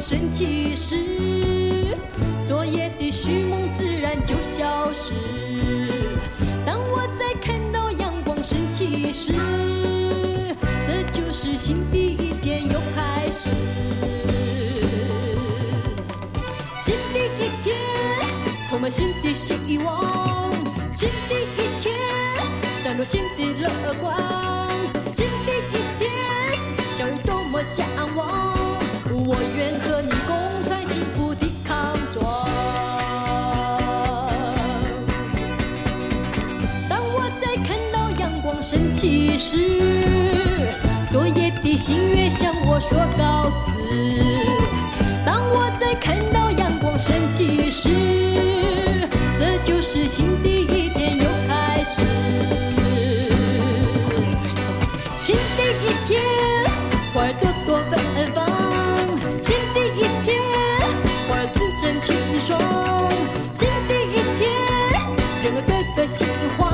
升起时，昨夜的虚梦自然就消失。当我再看到阳光升起时，这就是新的一天又开始。新的一天，充满新的希望。新的一天，展露新的乐观。新的一天，叫人多么向往。我愿和你共穿幸福的康庄当我再看到阳光升起时昨夜的新月向我说告辞当我再看到阳光升起时这就是新的一的喜欢，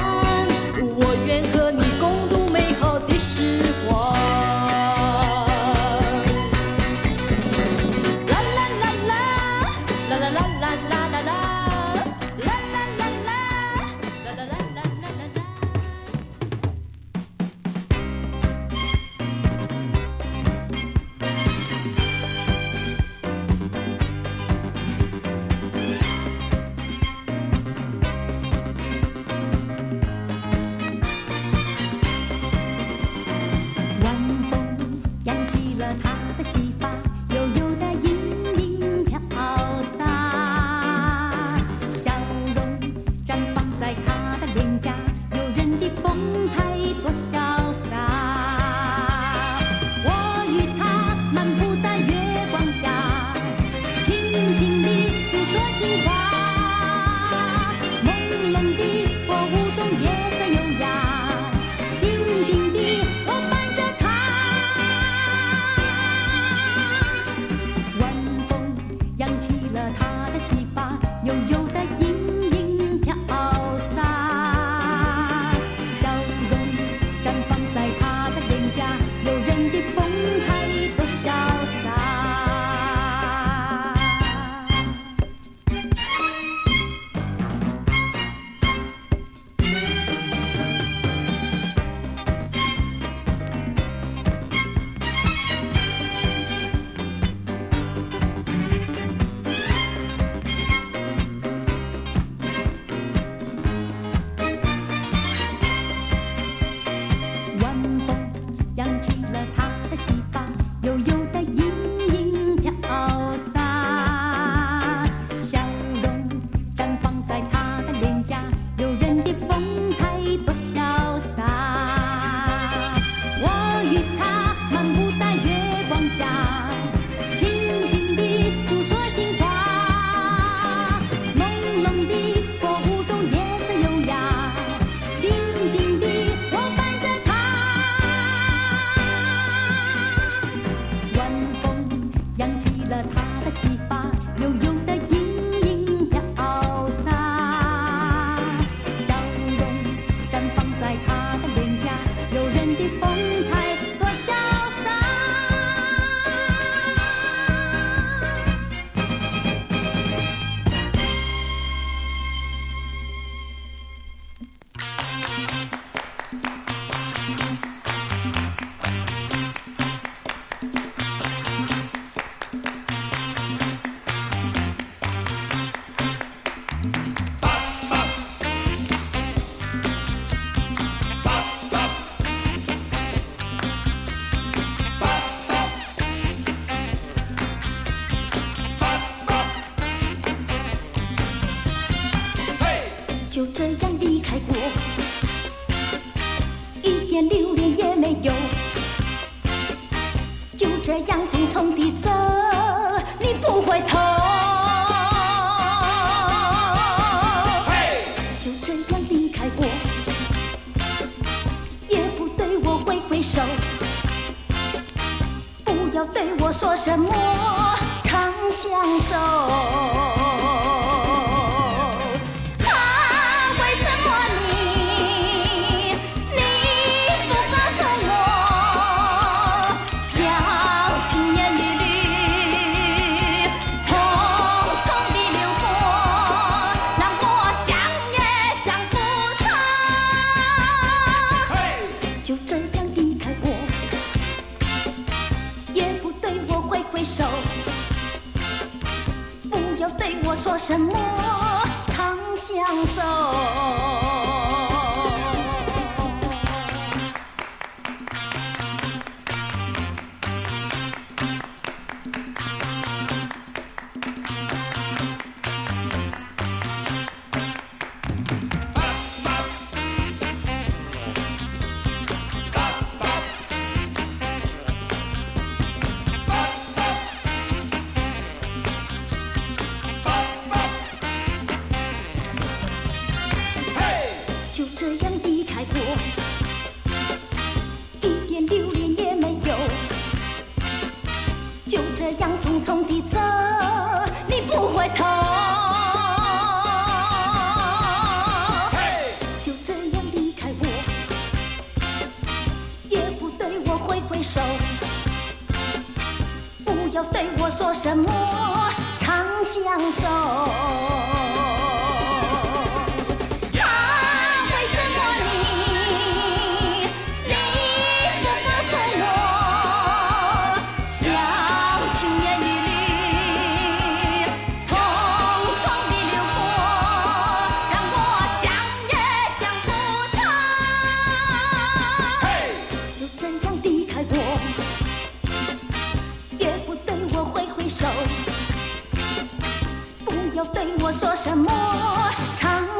什么？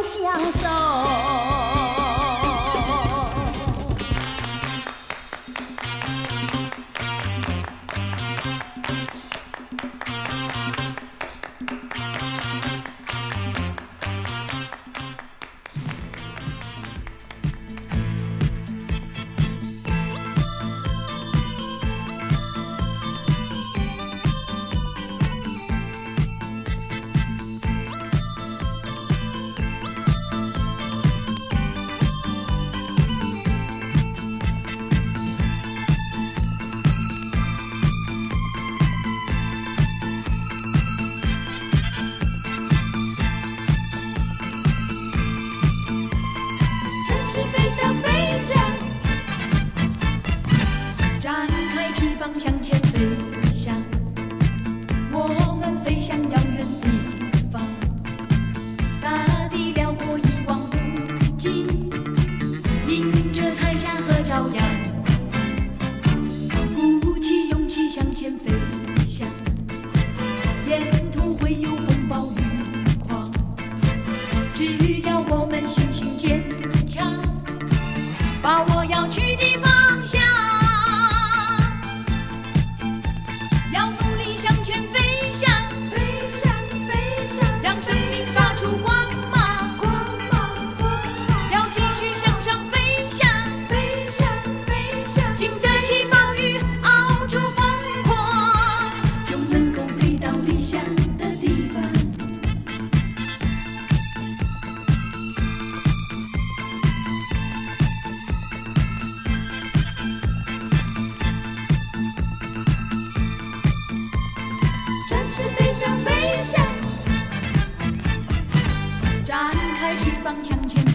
相守？方向前。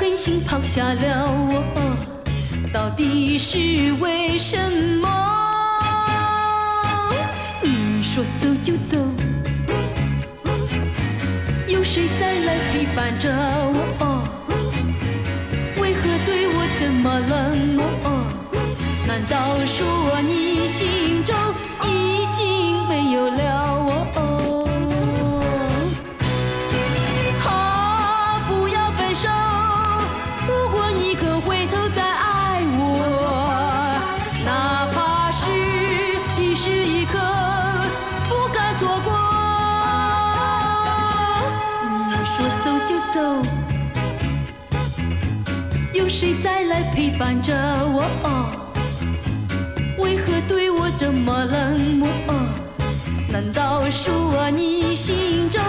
狠心抛下了我，到底是为什么？你说走就走，有谁再来陪伴着我？为何对我这么冷漠？难道说你心？么冷漠？难道说你心中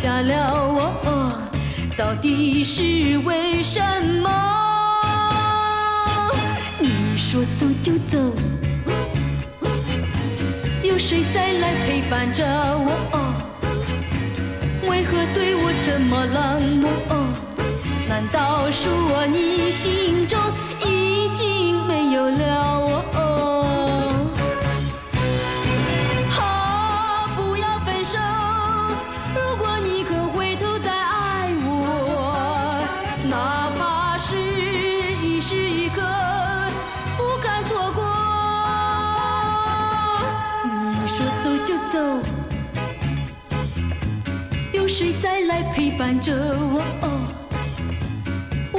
下了我、哦，到底是为什么？你说走就走，有谁再来陪伴着我、哦？为何对我这么冷漠？难道说你心中已经没有了我？谁再来陪伴着我？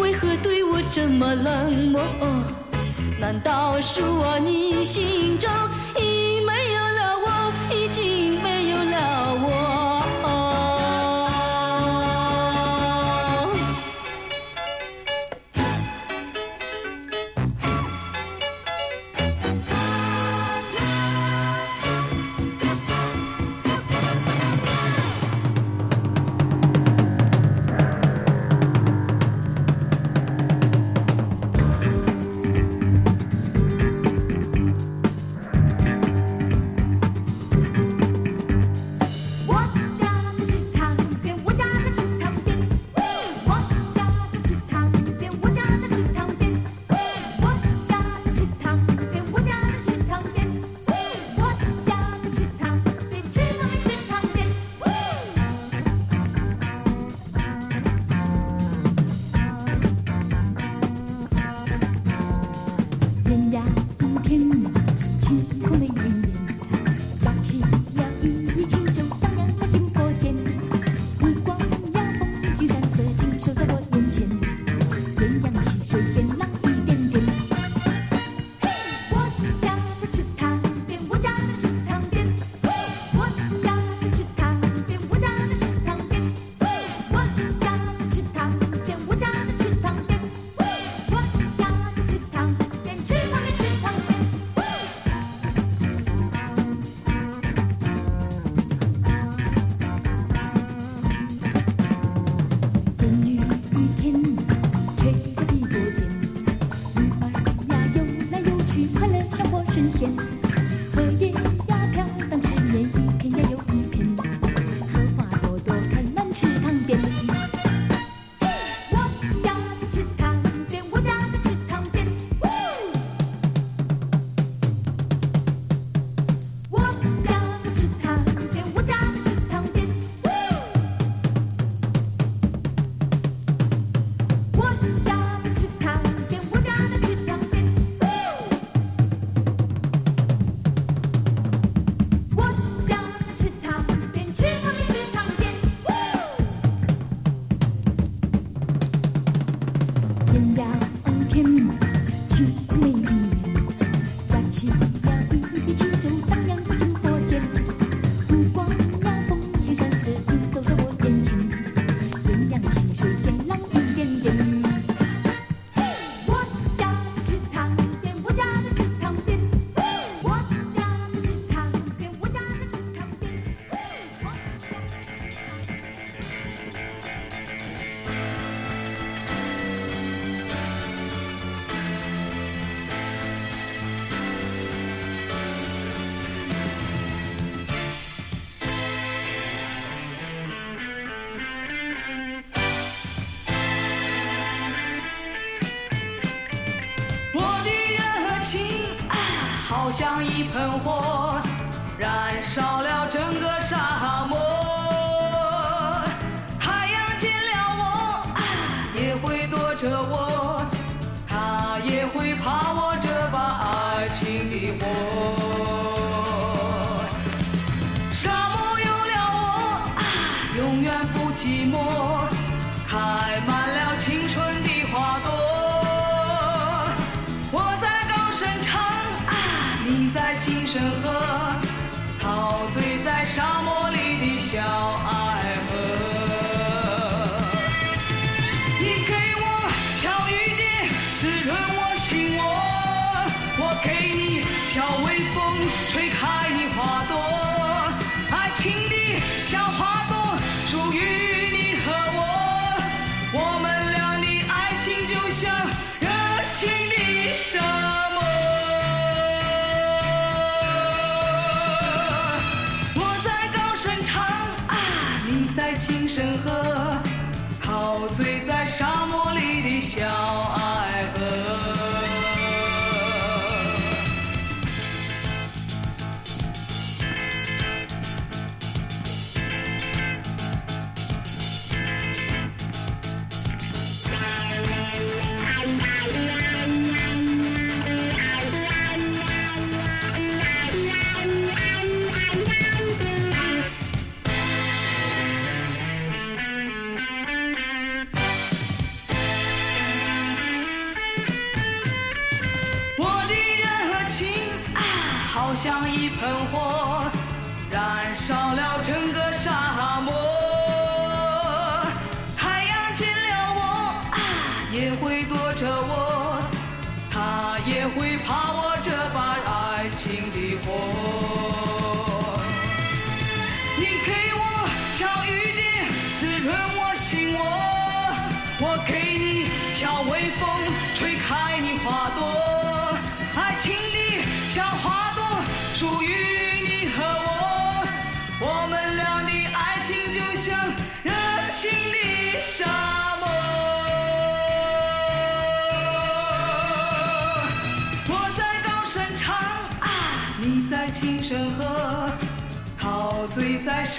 为何对我这么冷漠？难道是我你心中？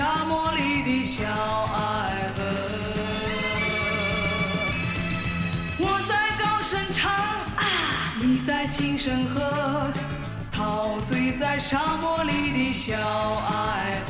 沙漠里的小爱河，我在高声唱啊，你在轻声和，陶醉在沙漠里的小爱河。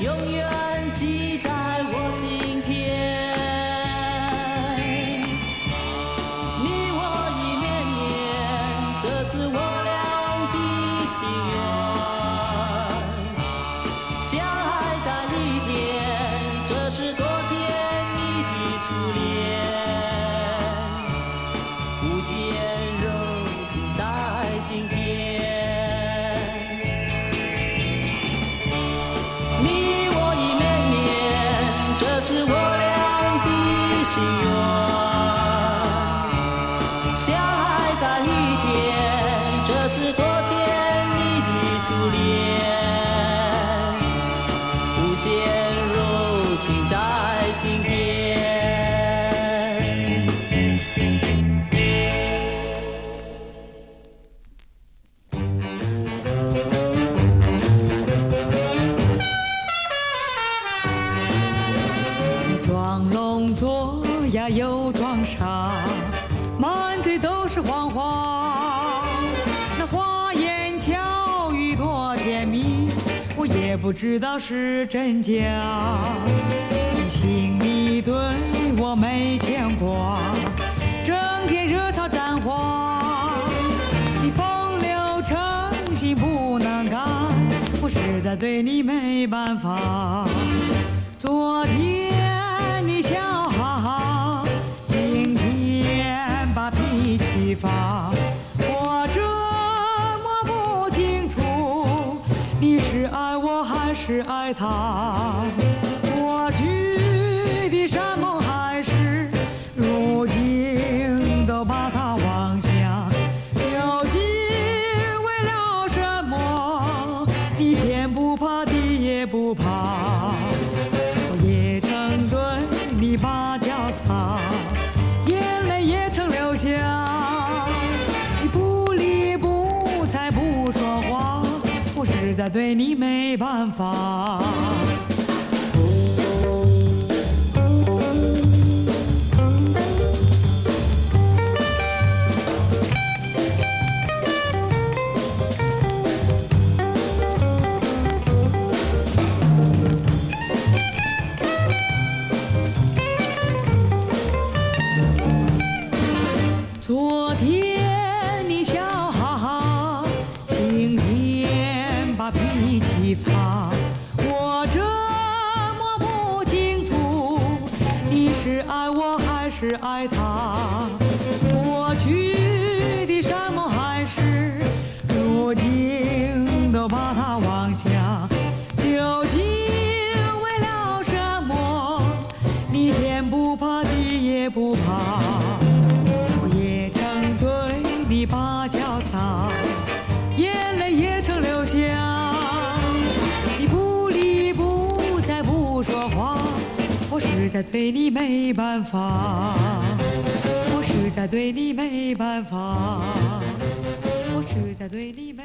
永远。知道是真假你心里对我没牵挂整天热炒沾花你风流成性不能改我实在对你没办法。昨天你笑哈哈今天把脾气发。只爱他。实在对你没办法。I 对你没办法我实在对你没办法我实在对你没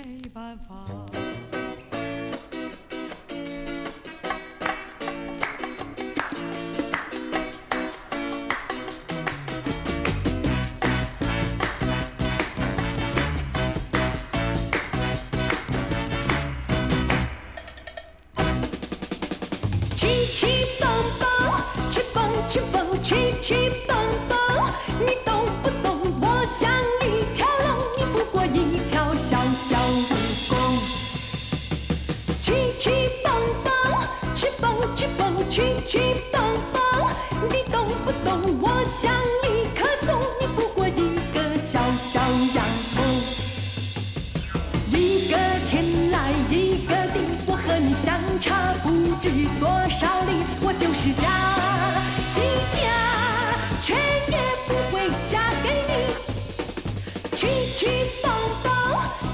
去去蹦蹦，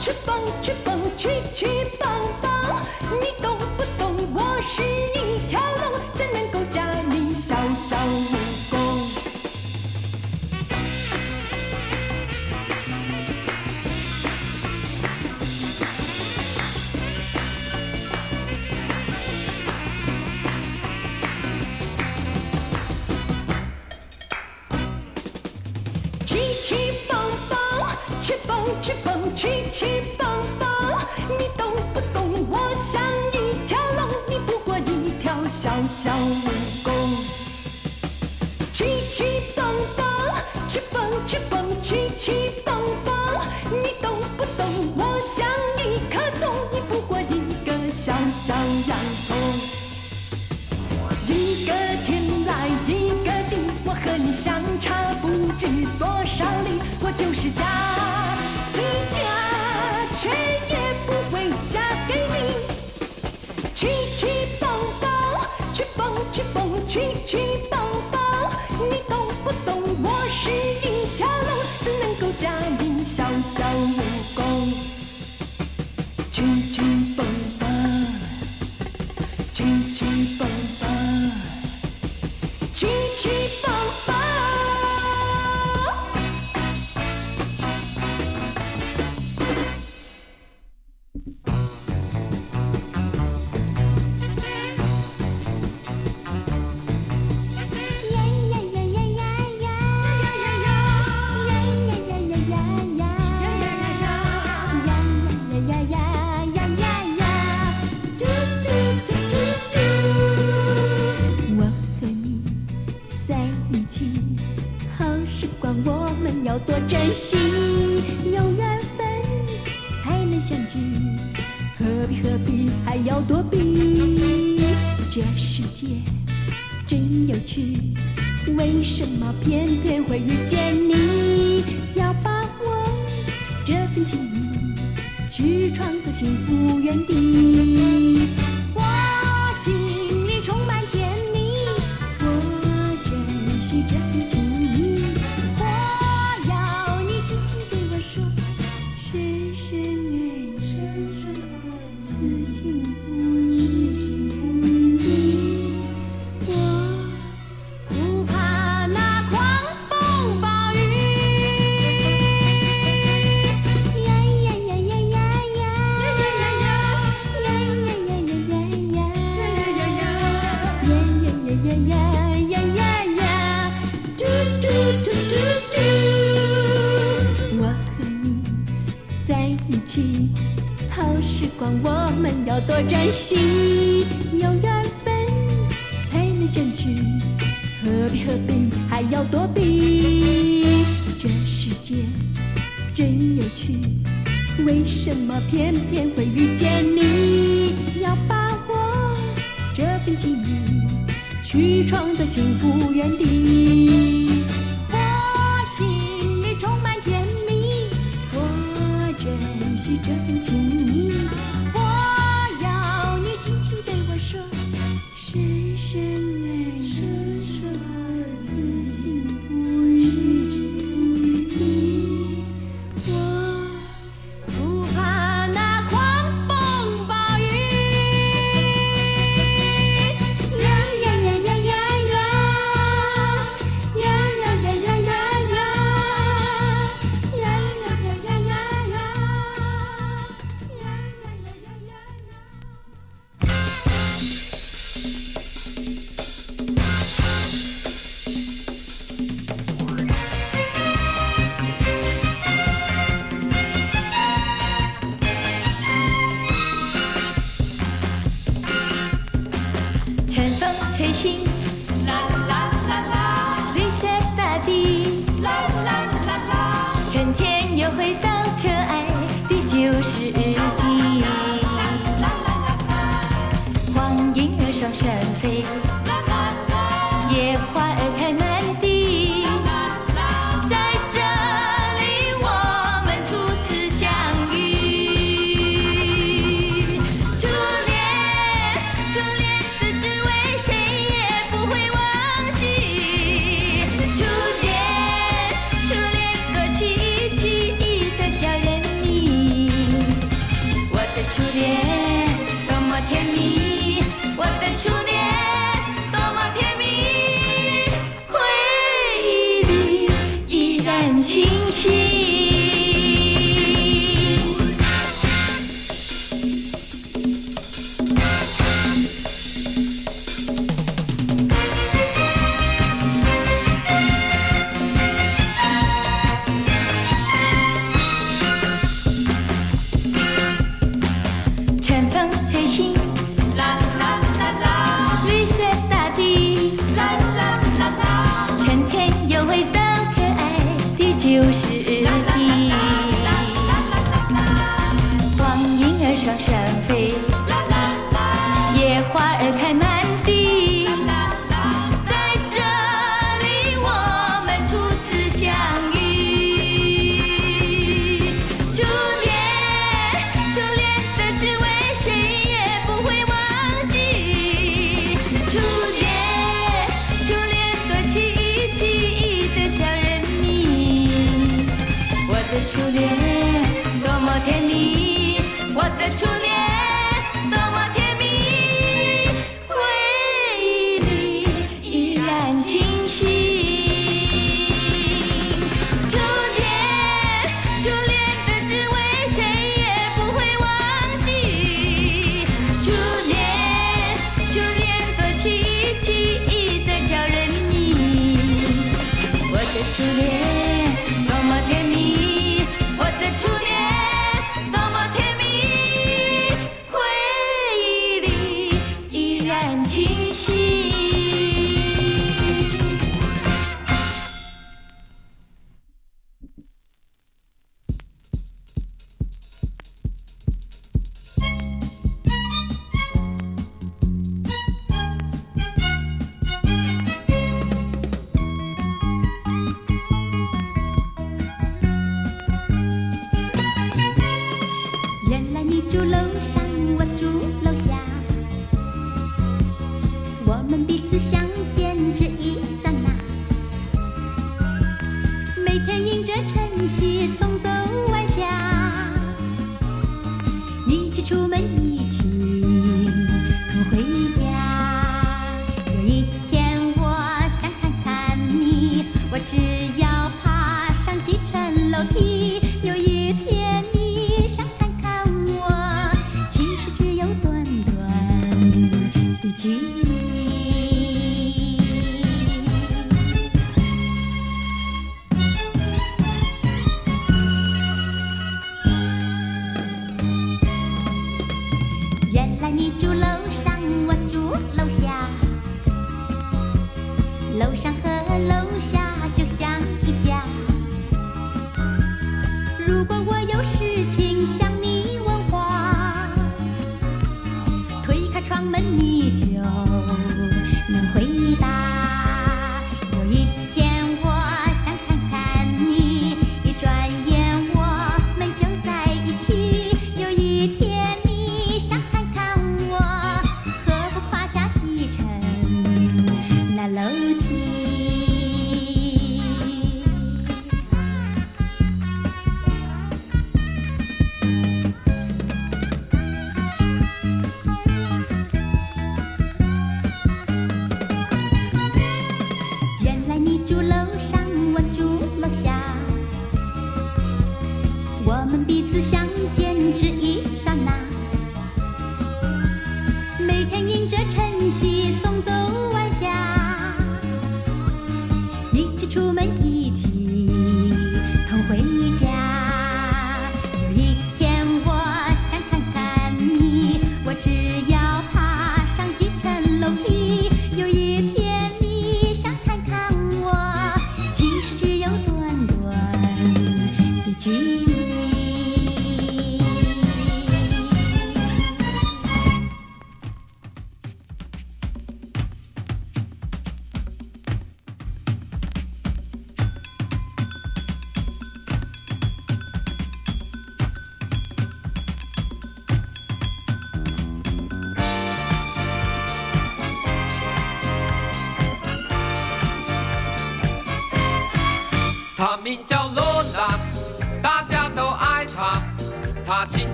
去蹦去蹦，去去蹦蹦，你懂不懂？我是一条。动你不过一个小小洋葱一个天来一个地我和你相差不知多少里我就是嫁鸡嫁犬也不会嫁给你。亲亲抱抱去不去碰去不去碰你懂不懂我是一条龙能够驾驭小小龙偏偏会遇见你，要把我这份情去创造幸福原地。心。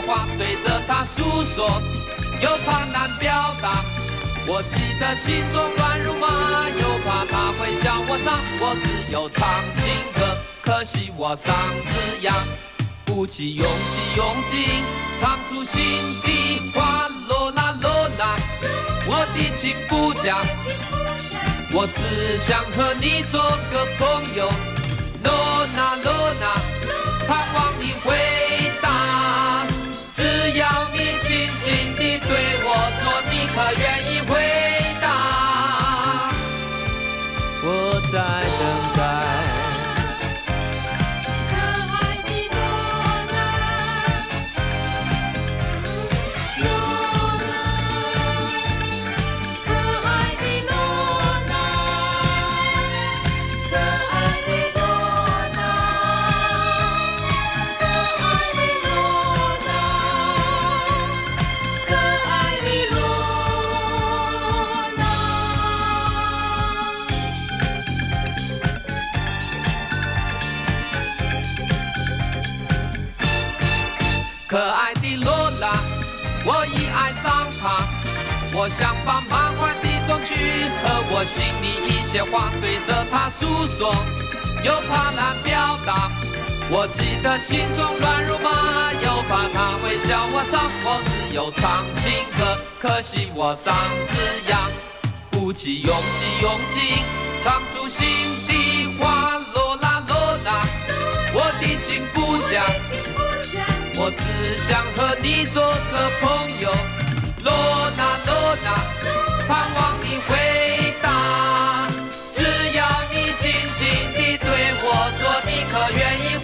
话对着他诉说，又怕难表达。我记得心中乱如麻，又怕他会笑我傻。我只有唱情歌，可惜我嗓子哑。鼓起勇气，用尽唱出心底话。罗拉罗拉，我的情不假，我只想和你做个朋友。罗娜，罗娜，盼望你回。轻轻地对我说，你可愿意回答？我在等我想把满怀的衷去和我心里一些话对着他诉说，又怕难表达。我记得心中乱如麻，又怕他会笑我傻。我只有唱情歌，可惜我嗓子哑。鼓起勇气，用劲唱出心底话。罗拉罗拉，我的情不假，我只想和你做个朋友。罗娜，罗娜，盼望你回答。只要你轻轻地对我说，你可愿意